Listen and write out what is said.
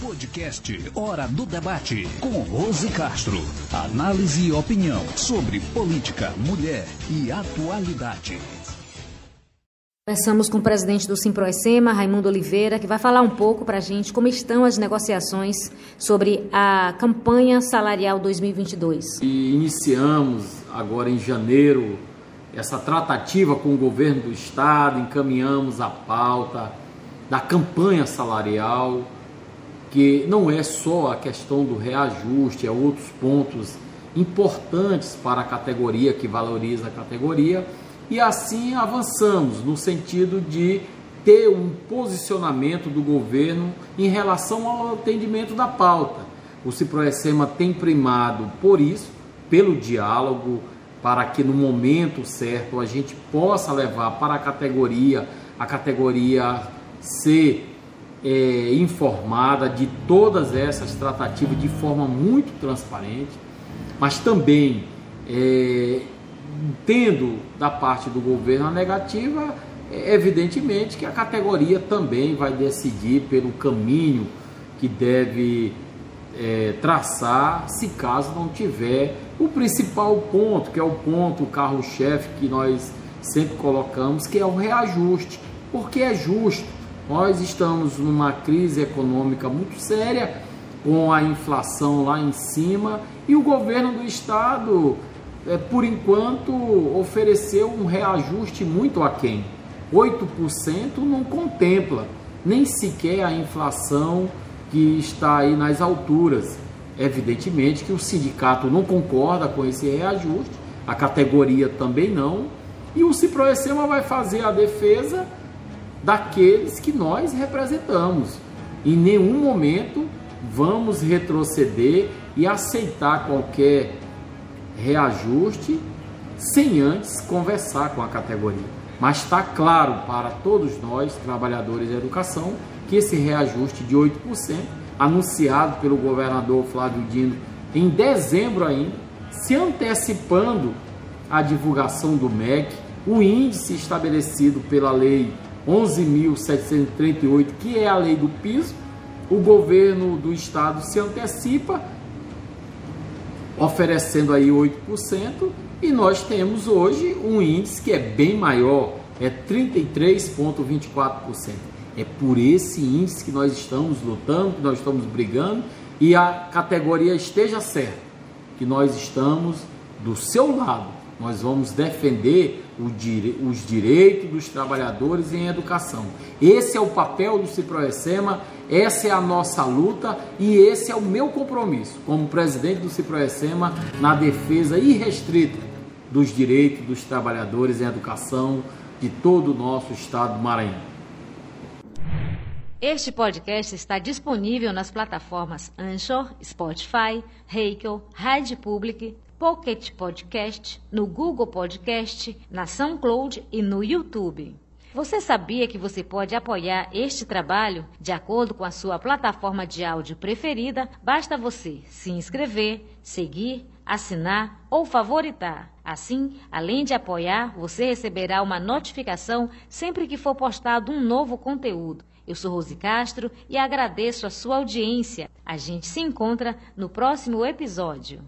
Podcast Hora do Debate com Rose Castro. Análise e opinião sobre política, mulher e atualidade. Conversamos com o presidente do Simproecema, Raimundo Oliveira, que vai falar um pouco para a gente como estão as negociações sobre a campanha salarial 2022. E iniciamos agora em janeiro essa tratativa com o governo do estado, encaminhamos a pauta da campanha salarial, que não é só a questão do reajuste, é outros pontos importantes para a categoria que valoriza a categoria e assim avançamos no sentido de ter um posicionamento do governo em relação ao atendimento da pauta. O Ciproecema tem primado por isso, pelo diálogo, para que no momento certo a gente possa levar para a categoria, a categoria ser é, informada de todas essas tratativas de forma muito transparente, mas também é, tendo da parte do governo a negativa, é evidentemente que a categoria também vai decidir pelo caminho que deve é, traçar, se caso não tiver o principal ponto, que é o ponto, o carro-chefe que nós sempre colocamos, que é o reajuste, porque é justo. Nós estamos numa crise econômica muito séria, com a inflação lá em cima, e o governo do estado é, por enquanto, ofereceu um reajuste muito aquém. 8% não contempla nem sequer a inflação que está aí nas alturas. Evidentemente que o sindicato não concorda com esse reajuste, a categoria também não, e o Ciproecema vai fazer a defesa daqueles que nós representamos. Em nenhum momento vamos retroceder e aceitar qualquer reajuste sem antes conversar com a categoria. Mas está claro para todos nós, trabalhadores da educação, que esse reajuste de 8%, anunciado pelo governador Flávio Dino em dezembro ainda, se antecipando a divulgação do MEC, o índice estabelecido pela lei 11.738, que é a lei do piso, o governo do estado se antecipa oferecendo aí 8%, e nós temos hoje um índice que é bem maior, é 33,24%. É por esse índice que nós estamos lutando, que nós estamos brigando, e a categoria esteja certa, que nós estamos do seu lado, nós vamos defender os direitos dos trabalhadores em educação. Esse é o papel do Ciproecema, essa é a nossa luta e esse é o meu compromisso como presidente do Ciproecema na defesa irrestrita dos direitos dos trabalhadores em educação de todo o nosso estado do Maranhão. Este podcast está disponível nas plataformas Anchor, Spotify, Heikel, Rádio Public, Pocket Podcast, no Google Podcast, na SoundCloud e no YouTube. Você sabia que você pode apoiar este trabalho de acordo com a sua plataforma de áudio preferida? Basta você se inscrever, seguir, assinar ou favoritar. Assim, além de apoiar, você receberá uma notificação sempre que for postado um novo conteúdo. Eu sou Rose Castro e agradeço a sua audiência. A gente se encontra no próximo episódio.